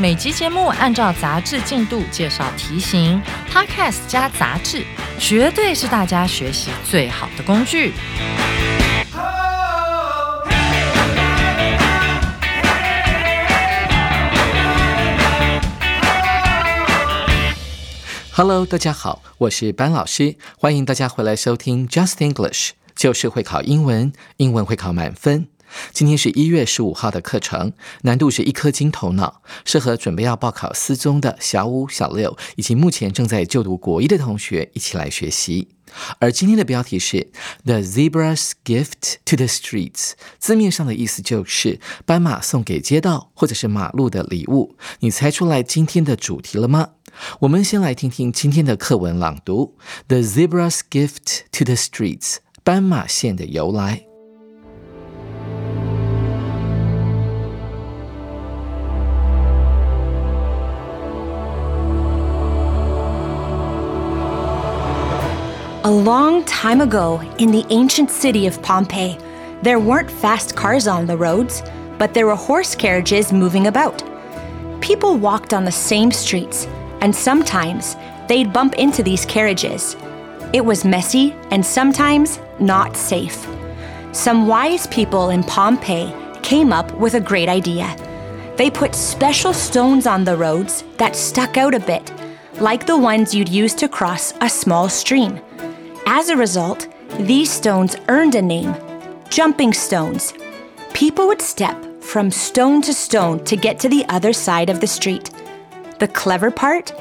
每集节目按照杂志进度介绍题型，Podcast 加杂志，绝对是大家学习最好的工具。Hello，大家好，我是班老师，欢迎大家回来收听 Just English，就是会考英文，英文会考满分。今天是一月十五号的课程，难度是一颗金头脑，适合准备要报考四中的小五、小六以及目前正在就读国一的同学一起来学习。而今天的标题是 The Zebra's Gift to the Streets，字面上的意思就是斑马送给街道或者是马路的礼物。你猜出来今天的主题了吗？我们先来听听今天的课文朗读：The Zebra's Gift to the Streets，斑马线的由来。A long time ago, in the ancient city of Pompeii, there weren't fast cars on the roads, but there were horse carriages moving about. People walked on the same streets, and sometimes they'd bump into these carriages. It was messy and sometimes not safe. Some wise people in Pompeii came up with a great idea. They put special stones on the roads that stuck out a bit, like the ones you'd use to cross a small stream. As a result, these stones earned a name jumping stones. People would step from stone to stone to get to the other side of the street. The clever part?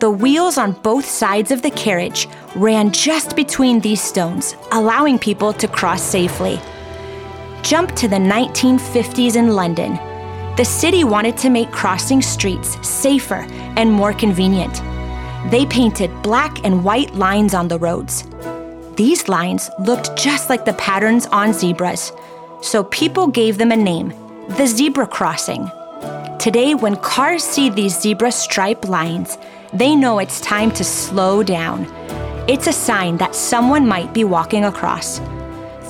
The wheels on both sides of the carriage ran just between these stones, allowing people to cross safely. Jump to the 1950s in London. The city wanted to make crossing streets safer and more convenient. They painted black and white lines on the roads. These lines looked just like the patterns on zebras, so people gave them a name the zebra crossing. Today, when cars see these zebra stripe lines, they know it's time to slow down. It's a sign that someone might be walking across.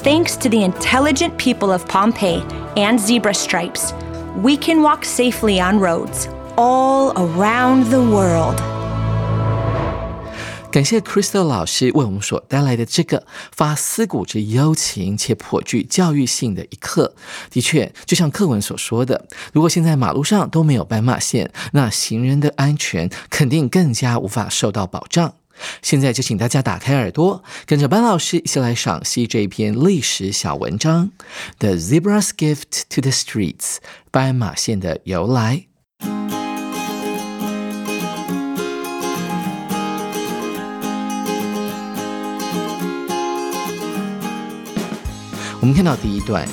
Thanks to the intelligent people of Pompeii and zebra stripes, we can walk safely on roads all around the world. 感谢 Crystal 老师为我们所带来的这个发思古之幽情且颇具教育性的一课。的确，就像课文所说的，如果现在马路上都没有斑马线，那行人的安全肯定更加无法受到保障。现在就请大家打开耳朵，跟着班老师一起来赏析这篇历史小文章《The Zebra's Gift to the Streets》斑马线的由来。我们看到第一段。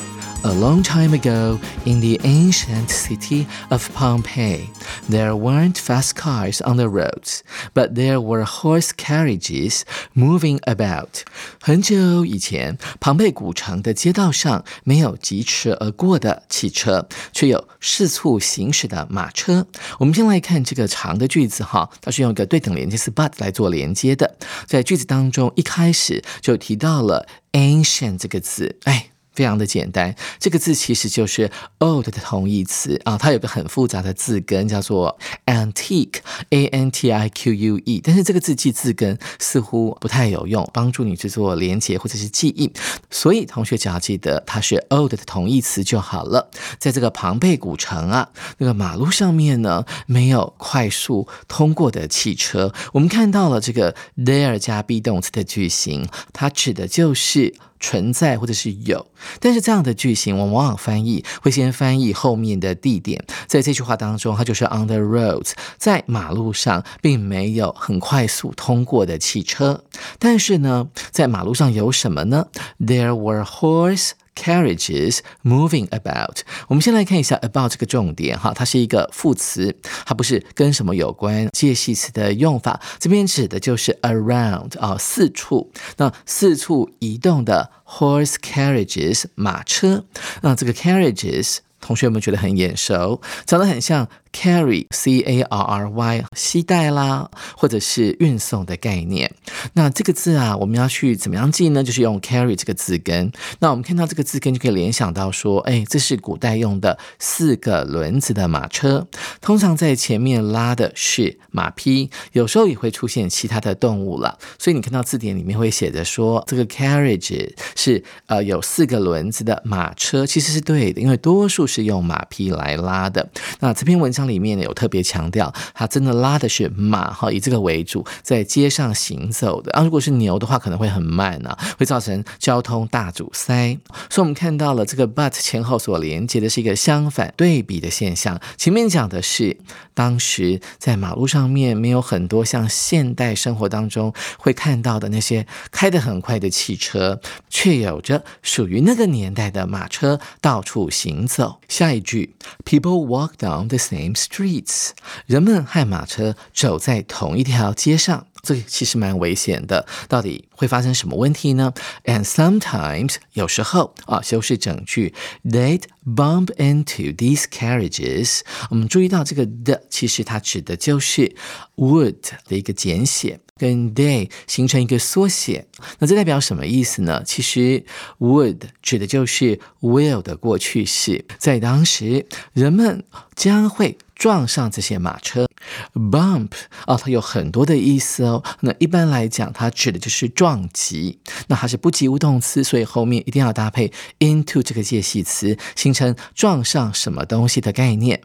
A long time ago, in the ancient city of Pompeii, there weren't fast cars on the roads, but there were horse carriages moving about. 很久以前，庞贝古城的街道上没有疾驰而过的汽车，却有四处行驶的马车。我们先来看这个长的句子哈，它是用一个对等连接词 but 来做连接的。在句子当中，一开始就提到了 ancient 这个词，哎。非常的简单，这个字其实就是 old 的同义词啊，它有个很复杂的字根叫做 antique，a n t i q u e，但是这个字记字根似乎不太有用，帮助你去做连接或者是记忆，所以同学只要记得它是 old 的同义词就好了。在这个庞贝古城啊，那个马路上面呢没有快速通过的汽车，我们看到了这个 there 加 be 动词的句型，它指的就是。存在或者是有，但是这样的句型，我们往往翻译会先翻译后面的地点。在这句话当中，它就是 on the roads，在马路上并没有很快速通过的汽车。但是呢，在马路上有什么呢？There were horses carriages moving about。我们先来看一下 about 这个重点哈，它是一个副词，它不是跟什么有关，介系词的用法，这边指的就是 around 啊，四处，那四处移动的 horse carriages 马车，那这个 carriages 同学们觉得很眼熟，长得很像。Carry c a r r y 携带啦，或者是运送的概念。那这个字啊，我们要去怎么样记呢？就是用 carry 这个字根。那我们看到这个字根，就可以联想到说，哎，这是古代用的四个轮子的马车，通常在前面拉的是马匹，有时候也会出现其他的动物了。所以你看到字典里面会写着说，这个 carriage 是呃有四个轮子的马车，其实是对的，因为多数是用马匹来拉的。那这篇文章。里面有特别强调，它真的拉的是马哈，以这个为主，在街上行走的。啊，如果是牛的话，可能会很慢啊，会造成交通大阻塞。所以，我们看到了这个 but 前后所连接的是一个相反对比的现象。前面讲的是当时在马路上面没有很多像现代生活当中会看到的那些开得很快的汽车，却有着属于那个年代的马车到处行走。下一句，People walk down the same streets，人们和马车走在同一条街上，这其实蛮危险的。到底会发生什么问题呢？And sometimes，有时候啊，修饰整句，they'd bump into these carriages。我们注意到这个的，其实它指的就是 would 的一个简写。跟 they 形成一个缩写，那这代表什么意思呢？其实 would 指的就是 will 的过去式，在当时人们将会撞上这些马车。bump 啊，它有很多的意思哦。那一般来讲，它指的就是撞击。那它是不及物动词，所以后面一定要搭配 into 这个介系词，形成撞上什么东西的概念。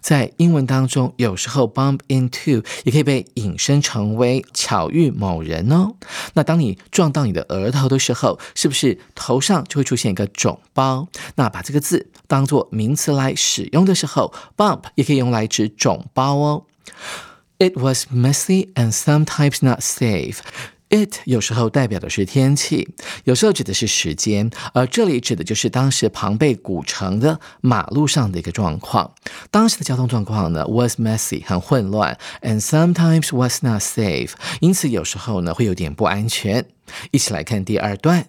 在英文当中，有时候 bump into 也可以被引申成为巧遇某人哦。那当你撞到你的额头的时候，是不是头上就会出现一个肿包？那把这个字当做名词来使用的时候，bump 也可以用来指肿包哦。It was messy and sometimes not safe. It 有时候代表的是天气，有时候指的是时间，而这里指的就是当时庞贝古城的马路上的一个状况。当时的交通状况呢，was messy 很混乱，and sometimes was not safe，因此有时候呢会有点不安全。一起来看第二段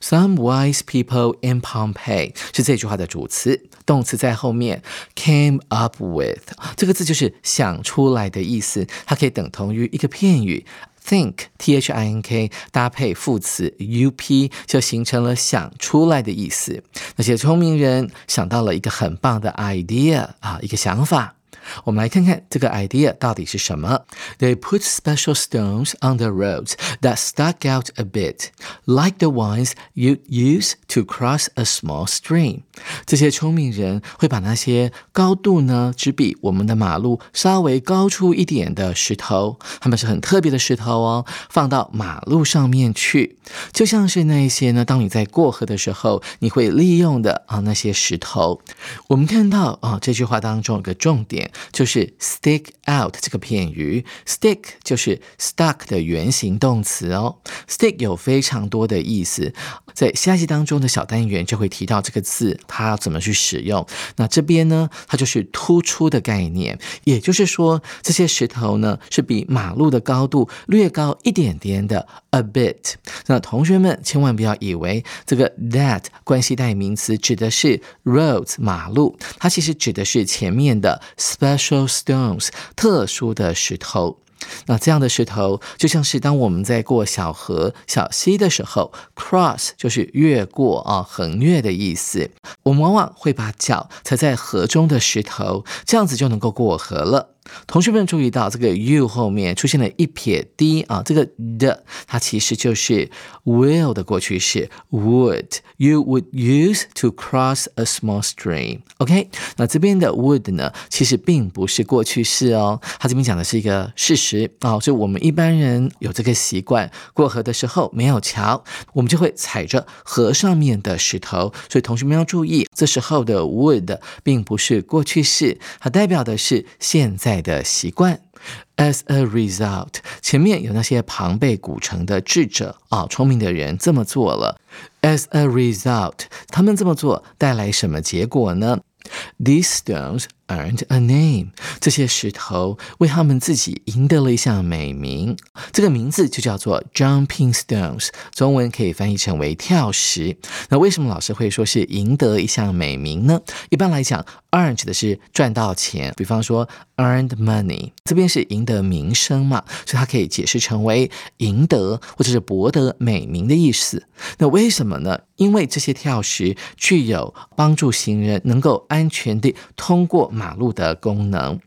，Some wise people in Pompeii 是这句话的主词，动词在后面，came up with 这个字就是想出来的意思，它可以等同于一个片语。Think T H I N K 搭配副词 U P 就形成了想出来的意思。那些聪明人想到了一个很棒的 idea 啊，一个想法。我们来看看这个 idea 到底是什么。They put special stones on the roads that stuck out a bit, like the ones you use to cross a small stream. 这些聪明人会把那些高度呢，只比我们的马路稍微高出一点的石头，它们是很特别的石头哦，放到马路上面去，就像是那些呢，当你在过河的时候，你会利用的啊那些石头。我们看到啊这句话当中有个重点。就是 stick out 这个片语，stick 就是 stuck 的原形动词哦。stick 有非常多的意思，在下一集当中的小单元就会提到这个字，它怎么去使用。那这边呢，它就是突出的概念，也就是说，这些石头呢是比马路的高度略高一点点的 a bit。那同学们千万不要以为这个 that 关系代名词指的是 roads 马路，它其实指的是前面的 s p e special stones 特殊的石头。那这样的石头就像是当我们在过小河、小溪的时候，cross 就是越过啊，横越的意思。我们往往会把脚踩在河中的石头，这样子就能够过河了。同学们注意到这个 you 后面出现了一撇 d 啊，这个的它其实就是 will 的过去式 would you would use to cross a small stream。OK，那这边的 would 呢，其实并不是过去式哦，它这边讲的是一个事实啊，就我们一般人有这个习惯，过河的时候没有桥，我们就会踩着河上面的石头，所以同学们要注意，这时候的 would 并不是过去式，它代表的是现在。的习惯。As a result，前面有那些庞贝古城的智者啊，聪明的人这么做了。As a result，他们这么做带来什么结果呢？These stones earned a name。这些石头为他们自己赢得了一项美名，这个名字就叫做 Jumping Stones，中文可以翻译成为跳石。那为什么老师会说是赢得一项美名呢？一般来讲，earn 指的是赚到钱，比方说 earned money，这边是赢得名声嘛，所以它可以解释成为赢得或者是博得美名的意思。那为什么呢？因为这些跳石具有帮助行人能够安全地通过。马路的功能，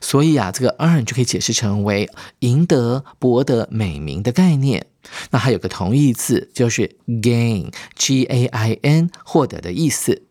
所以啊，这个 earn 就可以解释成为赢得、博得美名的概念。那还有个同义词，就是 gain，g a i n，获得的意思。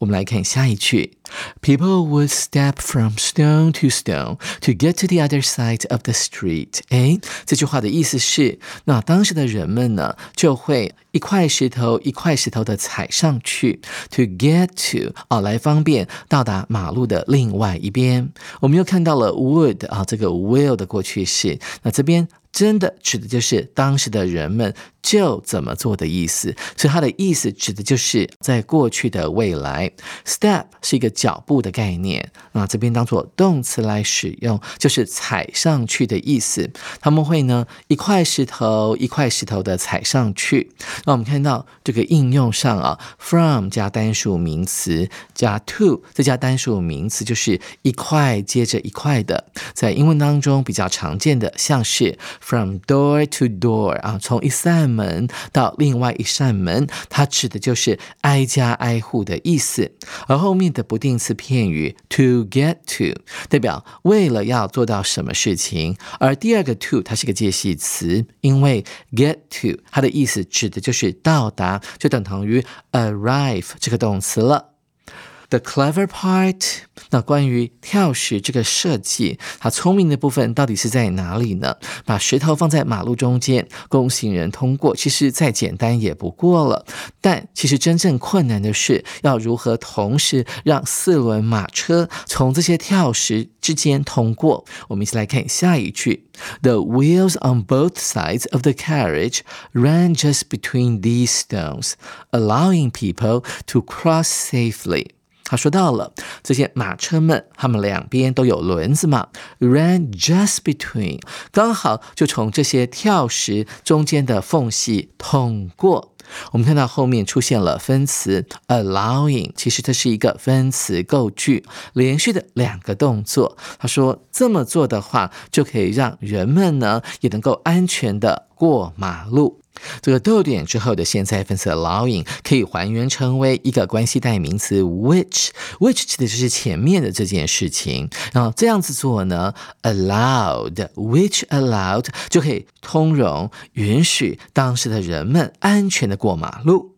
我们来看下一句：People would step from stone to stone to get to the other side of the street。哎，这句话的意思是，那当时的人们呢，就会一块石头一块石头的踩上去，to get to 啊，来方便到达马路的另外一边。我们又看到了 would 啊，这个 will 的过去式。那这边。真的指的就是当时的人们就怎么做的意思，所以它的意思指的就是在过去的未来。Step 是一个脚步的概念，那这边当做动词来使用，就是踩上去的意思。他们会呢一块石头一块石头的踩上去。那我们看到这个应用上啊，from 加单数名词加 to 再加单数名词，就是一块接着一块的，在英文当中比较常见的，像是。From door to door 啊，从一扇门到另外一扇门，它指的就是挨家挨户的意思。而后面的不定词片语 to get to 代表为了要做到什么事情，而第二个 to 它是个介系词，因为 get to 它的意思指的就是到达，就等同于 arrive 这个动词了。The clever part，那关于跳石这个设计，它聪明的部分到底是在哪里呢？把石头放在马路中间，供行人通过，其实再简单也不过了。但其实真正困难的是，要如何同时让四轮马车从这些跳石之间通过？我们一起来看下一句：The wheels on both sides of the carriage ran just between these stones, allowing people to cross safely. 他说到了这些马车们，他们两边都有轮子嘛，ran just between，刚好就从这些跳石中间的缝隙通过。我们看到后面出现了分词 allowing，其实它是一个分词构句，连续的两个动作。他说这么做的话，就可以让人们呢也能够安全的过马路。这个逗点之后的现在分词 allowing 可以还原成为一个关系代名词 which，which 指的就是前面的这件事情。然后这样子做呢，allowed，which allowed 就可以通融允许当时的人们安全的过马路。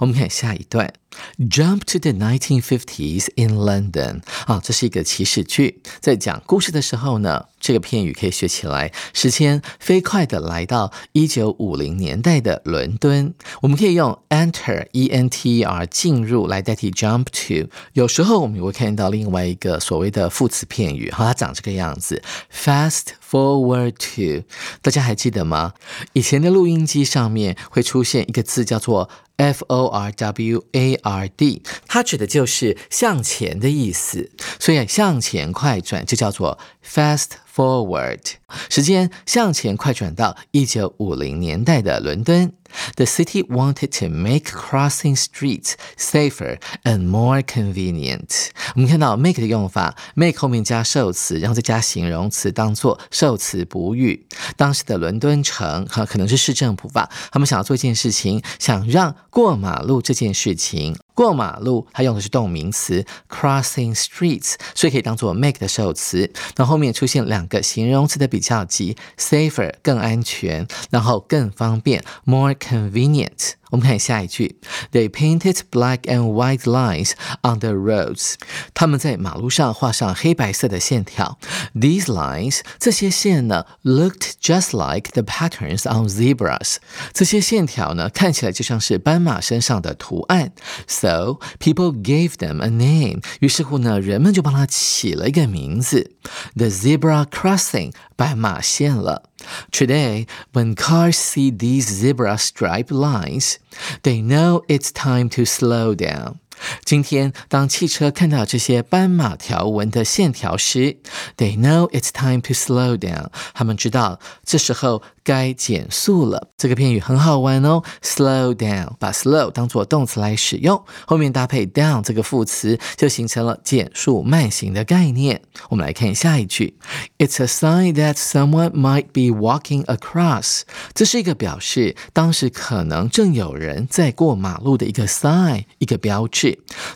我们看下一段，Jump to the 1950s in London。啊，这是一个祈使句，在讲故事的时候呢，这个片语可以学起来。时间飞快的来到一九五零年代的伦敦，我们可以用 enter（e n t e r） 进入来代替 jump to。有时候我们也会看到另外一个所谓的副词片语，哈，它长这个样子：fast forward to。大家还记得吗？以前的录音机上面会出现一个字叫做。F O R W A R D，它指的就是向前的意思，所以向前快转就叫做 fast forward。时间向前快转到一九五零年代的伦敦。The city wanted to make crossing streets safer and more convenient。我们看到 make 的用法，make 后面加受词，然后再加形容词，当做受词补语。当时的伦敦城哈可能是市政府吧，他们想要做一件事情，想让过马路这件事情。过马路，它用的是动名词 crossing streets，所以可以当做 make 的受词。那后面出现两个形容词的比较级，safer 更安全，然后更方便，more convenient 我们看下一句，They painted black and white lines on the roads。他们在马路上画上黑白色的线条。These lines，这些线呢，looked just like the patterns on zebras。这些线条呢，看起来就像是斑马身上的图案。So people gave them a name。于是乎呢，人们就帮它起了一个名字，the zebra crossing，斑马线了。 Today, when cars see these zebra stripe lines, they know it's time to slow down. 今天，当汽车看到这些斑马条纹的线条时，they know it's time to slow down。他们知道这时候该减速了。这个片语很好玩哦，slow down，把 slow 当做动词来使用，后面搭配 down 这个副词，就形成了减速慢行的概念。我们来看下一句，It's a sign that someone might be walking across。这是一个表示当时可能正有人在过马路的一个 sign，一个标志。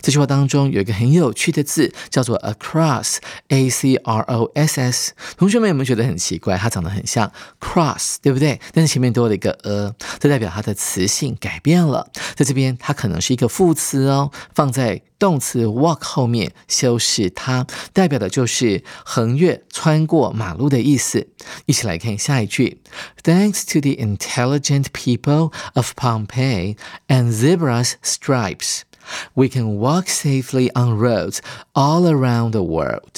这句话当中有一个很有趣的字，叫做 across，a c r o s s。同学们有没有觉得很奇怪？它长得很像 cross，对不对？但是前面多了一个 a，这代表它的词性改变了。在这边，它可能是一个副词哦，放在动词 walk 后面修饰它，代表的就是横越、穿过马路的意思。一起来看下一句：Thanks to the intelligent people of Pompeii and zebra's stripes。We can walk safely on roads all around the world.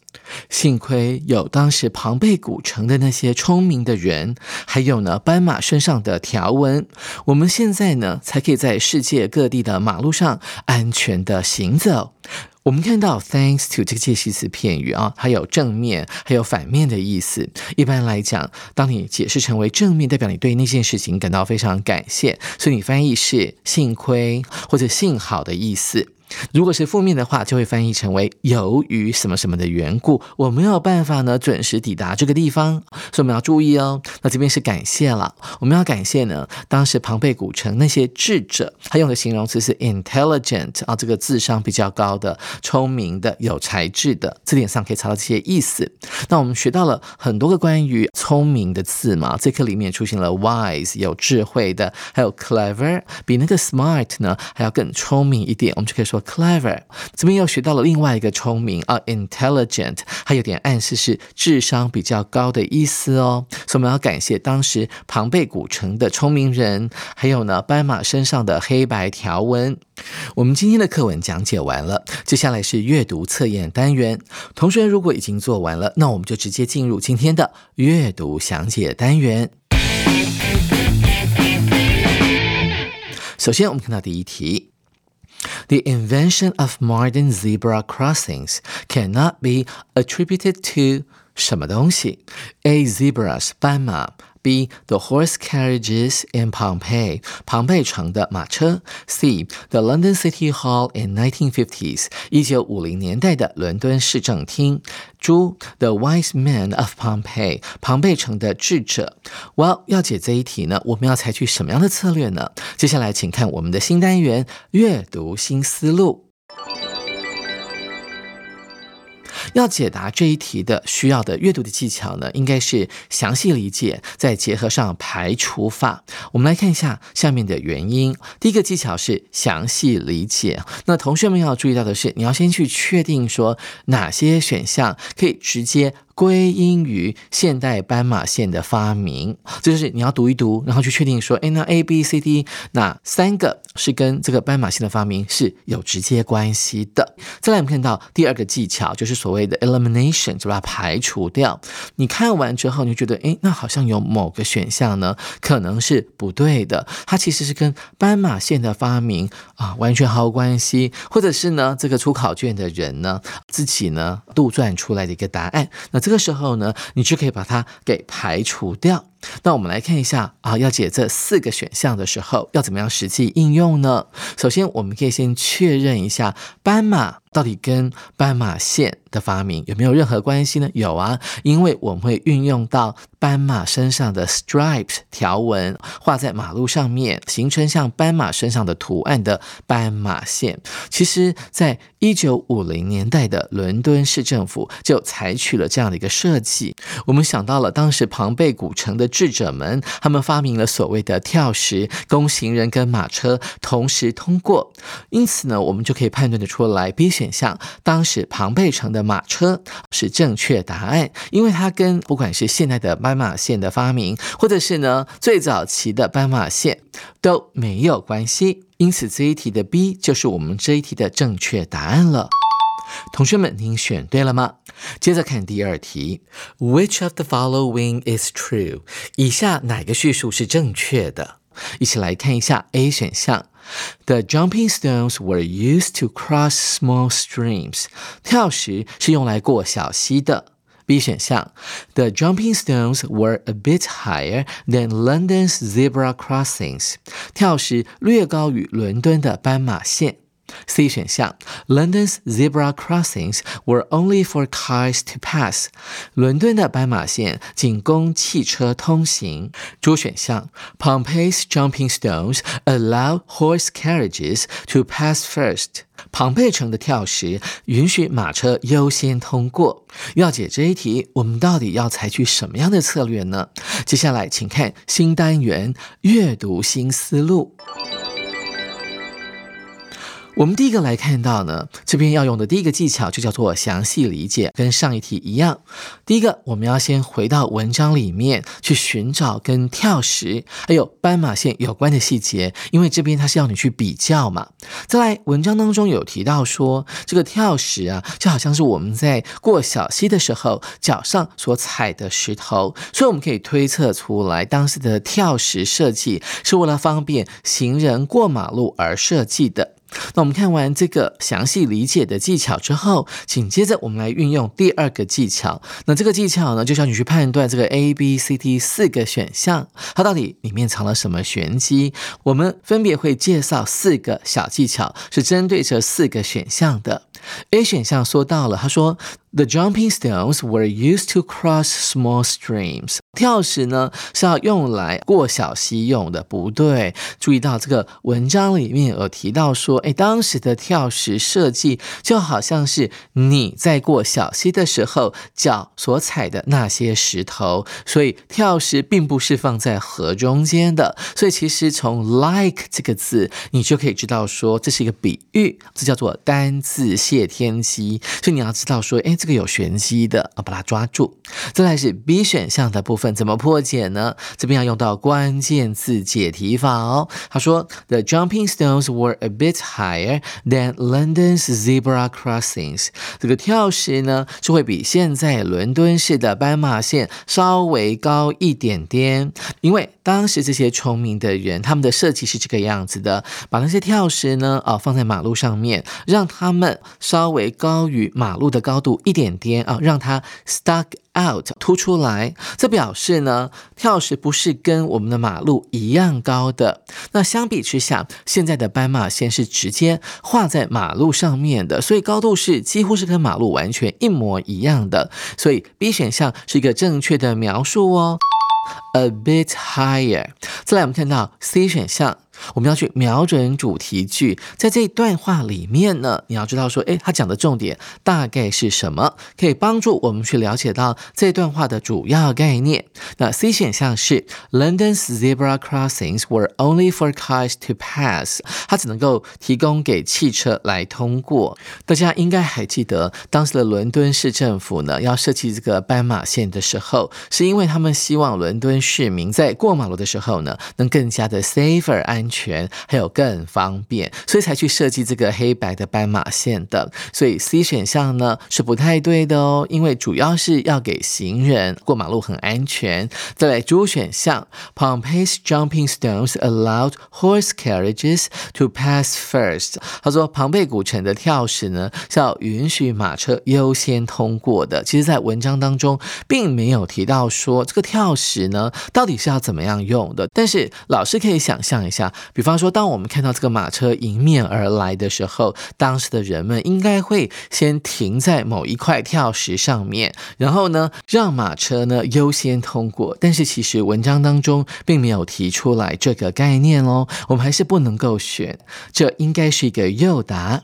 幸亏有当时庞贝古城的那些聪明的人，还有呢斑马身上的条纹，我们现在呢才可以在世界各地的马路上安全的行走。我们看到 thanks to 这个介系词片语啊，它有正面还有反面的意思。一般来讲，当你解释成为正面，代表你对那件事情感到非常感谢，所以你翻译是幸亏或者幸好的意思。如果是负面的话，就会翻译成为由于什么什么的缘故，我没有办法呢准时抵达这个地方，所以我们要注意哦。那这边是感谢了，我们要感谢呢，当时庞贝古城那些智者，他用的形容词是 intelligent 啊，这个智商比较高的、聪明的、有才智的，字典上可以查到这些意思。那我们学到了很多个关于聪明的字嘛，这课里面出现了 wise 有智慧的，还有 clever 比那个 smart 呢还要更聪明一点，我们就可以说。Clever，这边又学到了另外一个聪明啊，intelligent，还有点暗示是智商比较高的意思哦。所以我们要感谢当时庞贝古城的聪明人，还有呢斑马身上的黑白条纹。我们今天的课文讲解完了，接下来是阅读测验单元。同学如果已经做完了，那我们就直接进入今天的阅读详解单元。首先，我们看到第一题。The invention of modern zebra crossings cannot be attributed to 什么东西？A. Zebras 斑马 B. The horse carriages in Pompeii 庞贝城的马车 C. The London City Hall in 1950s 一九五零年代的伦敦市政厅 D. The wise men of Pompeii 庞贝城的智者 Well 要解这一题呢，我们要采取什么样的策略呢？接下来请看我们的新单元阅读新思路。 要解答这一题的需要的阅读的技巧呢，应该是详细理解，再结合上排除法。我们来看一下下面的原因。第一个技巧是详细理解。那同学们要注意到的是，你要先去确定说哪些选项可以直接。归因于现代斑马线的发明，这就是你要读一读，然后去确定说，哎，那 A、B、C、D 哪三个是跟这个斑马线的发明是有直接关系的。再来，我们看到第二个技巧，就是所谓的 elimination，就把它排除掉。你看完之后，你就觉得，哎，那好像有某个选项呢，可能是不对的，它其实是跟斑马线的发明啊完全毫无关系，或者是呢，这个出考卷的人呢自己呢杜撰出来的一个答案。那这这时候呢，你就可以把它给排除掉。那我们来看一下啊，要解这四个选项的时候，要怎么样实际应用呢？首先，我们可以先确认一下斑马到底跟斑马线的发明有没有任何关系呢？有啊，因为我们会运用到斑马身上的 stripes 条纹，画在马路上面，形成像斑马身上的图案的斑马线。其实，在一九五零年代的伦敦市政府就采取了这样的一个设计。我们想到了当时庞贝古城的。智者们，他们发明了所谓的跳石，供行人跟马车同时通过。因此呢，我们就可以判断的出来，B 选项当时庞贝城的马车是正确答案，因为它跟不管是现代的斑马线的发明，或者是呢最早期的斑马线都没有关系。因此这一题的 B 就是我们这一题的正确答案了。同学们，您选对了吗？接着看第二题，Which of the following is true？以下哪个叙述是正确的？一起来看一下 A 选项，The jumping stones were used to cross small streams。跳石是用来过小溪的。B 选项，The jumping stones were a bit higher than London's zebra crossings。跳石略高于伦敦的斑马线。C 选项，London's zebra crossings were only for cars to pass。伦敦的斑马线仅供汽车通行。D 选项，Pompeii's jumping stones allow horse carriages to pass first。庞贝城的跳石允许马车优先通过。要解这一题，我们到底要采取什么样的策略呢？接下来，请看新单元阅读新思路。我们第一个来看到呢，这边要用的第一个技巧就叫做详细理解，跟上一题一样。第一个，我们要先回到文章里面去寻找跟跳石还有斑马线有关的细节，因为这边它是要你去比较嘛。再来，文章当中有提到说，这个跳石啊，就好像是我们在过小溪的时候脚上所踩的石头，所以我们可以推测出来，当时的跳石设计是为了方便行人过马路而设计的。那我们看完这个详细理解的技巧之后，紧接着我们来运用第二个技巧。那这个技巧呢，就叫你去判断这个 A、B、C、D 四个选项，它到底里面藏了什么玄机。我们分别会介绍四个小技巧，是针对这四个选项的。A 选项说到了，他说。The jumping stones were used to cross small streams。跳石呢是要用来过小溪用的，不对。注意到这个文章里面有提到说，哎，当时的跳石设计就好像是你在过小溪的时候脚所踩的那些石头，所以跳石并不是放在河中间的。所以其实从 like 这个字，你就可以知道说这是一个比喻，这叫做单字谢天机。所以你要知道说，哎。这个有玄机的啊，把它抓住。再来是 B 选项的部分，怎么破解呢？这边要用到关键字解题法哦。他说，The jumping stones were a bit higher than London's zebra crossings。这个跳石呢，就会比现在伦敦市的斑马线稍微高一点点。因为当时这些聪明的人，他们的设计是这个样子的：把那些跳石呢，啊，放在马路上面，让他们稍微高于马路的高度。一点点啊，让它 stuck out 凸出来，这表示呢，跳石不是跟我们的马路一样高的。那相比之下，现在的斑马线是直接画在马路上面的，所以高度是几乎是跟马路完全一模一样的。所以 B 选项是一个正确的描述哦，a bit higher。再来，我们看到 C 选项。我们要去瞄准主题句，在这一段话里面呢，你要知道说，诶，他讲的重点大概是什么，可以帮助我们去了解到这段话的主要概念。那 C 选项是 London's zebra crossings were only for cars to pass，它只能够提供给汽车来通过。大家应该还记得，当时的伦敦市政府呢，要设计这个斑马线的时候，是因为他们希望伦敦市民在过马路的时候呢，能更加的 safer 安。全还有更方便，所以才去设计这个黑白的斑马线的。所以 C 选项呢是不太对的哦，因为主要是要给行人过马路很安全。再来 D 选项，Pompeii's jumping stones allowed horse carriages to pass first。他说庞贝古城的跳石呢是要允许马车优先通过的。其实，在文章当中并没有提到说这个跳石呢到底是要怎么样用的，但是老师可以想象一下。比方说，当我们看到这个马车迎面而来的时候，当时的人们应该会先停在某一块跳石上面，然后呢，让马车呢优先通过。但是其实文章当中并没有提出来这个概念哦，我们还是不能够选，这应该是一个诱答。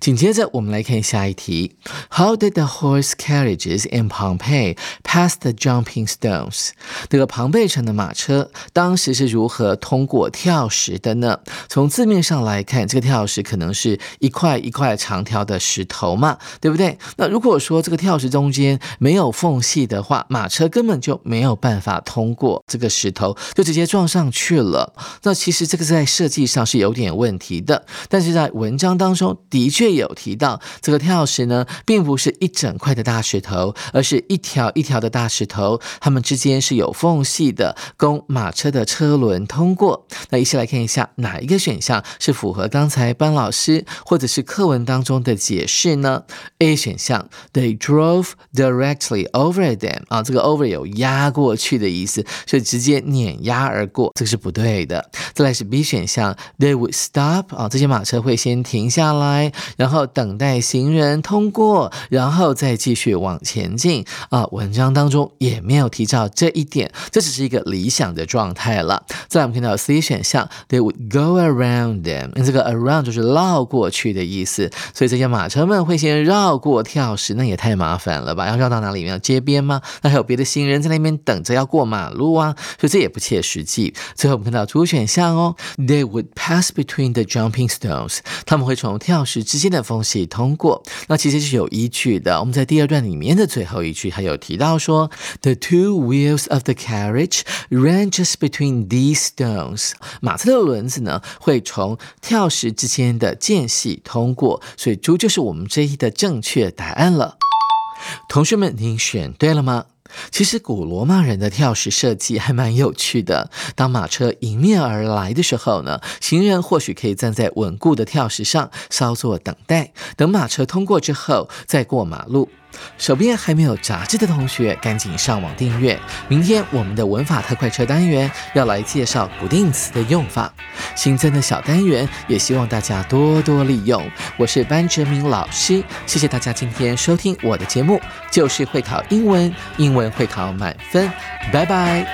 紧接着，我们来看下一题：How did the horse carriages in Pompeii pass the jumping stones？这个庞贝城的马车当时是如何通过跳石的呢？从字面上来看，这个跳石可能是一块一块长条的石头嘛，对不对？那如果说这个跳石中间没有缝隙的话，马车根本就没有办法通过这个石头，就直接撞上去了。那其实这个在设计上是有点问题的，但是在文章当中的的确有提到，这个跳石呢，并不是一整块的大石头，而是一条一条的大石头，它们之间是有缝隙的，供马车的车轮通过。那一起来看一下，哪一个选项是符合刚才班老师或者是课文当中的解释呢？A 选项，They drove directly over them 啊，这个 over 有压过去的意思，所以直接碾压而过，这个是不对的。再来是 B 选项，They would stop 啊，这些马车会先停下来，然后等待行人通过，然后再继续往前进啊。文章当中也没有提到这一点，这只是一个理想的状态了。再来我们看到 C 选项，They would go around them，这个 around 就是绕过去的意思，所以这些马车们会先绕过跳石，那也太麻烦了吧？要绕到哪里？要街边吗？那还有别的行人在那边等着要过马路啊，所以这也不切实际。最后我们看到主选项哦，They would pass between the jumping stones，他们会从跳石之间的缝隙通过。那其实是有依据的。我们在第二段里面的最后一句还有提到说，The two wheels of the carriage ran just between these stones，马车的轮子呢会从跳石之间的间隙通过，所以猪就是我们这一的正确答案了。同学们，您选对了吗？其实古罗马人的跳石设计还蛮有趣的。当马车迎面而来的时候呢，行人或许可以站在稳固的跳石上稍作等待，等马车通过之后再过马路。手边还没有杂志的同学，赶紧上网订阅。明天我们的文法特快车单元要来介绍不定词的用法，新增的小单元也希望大家多多利用。我是班哲明老师，谢谢大家今天收听我的节目，就是会考英文，英文会考满分，拜拜。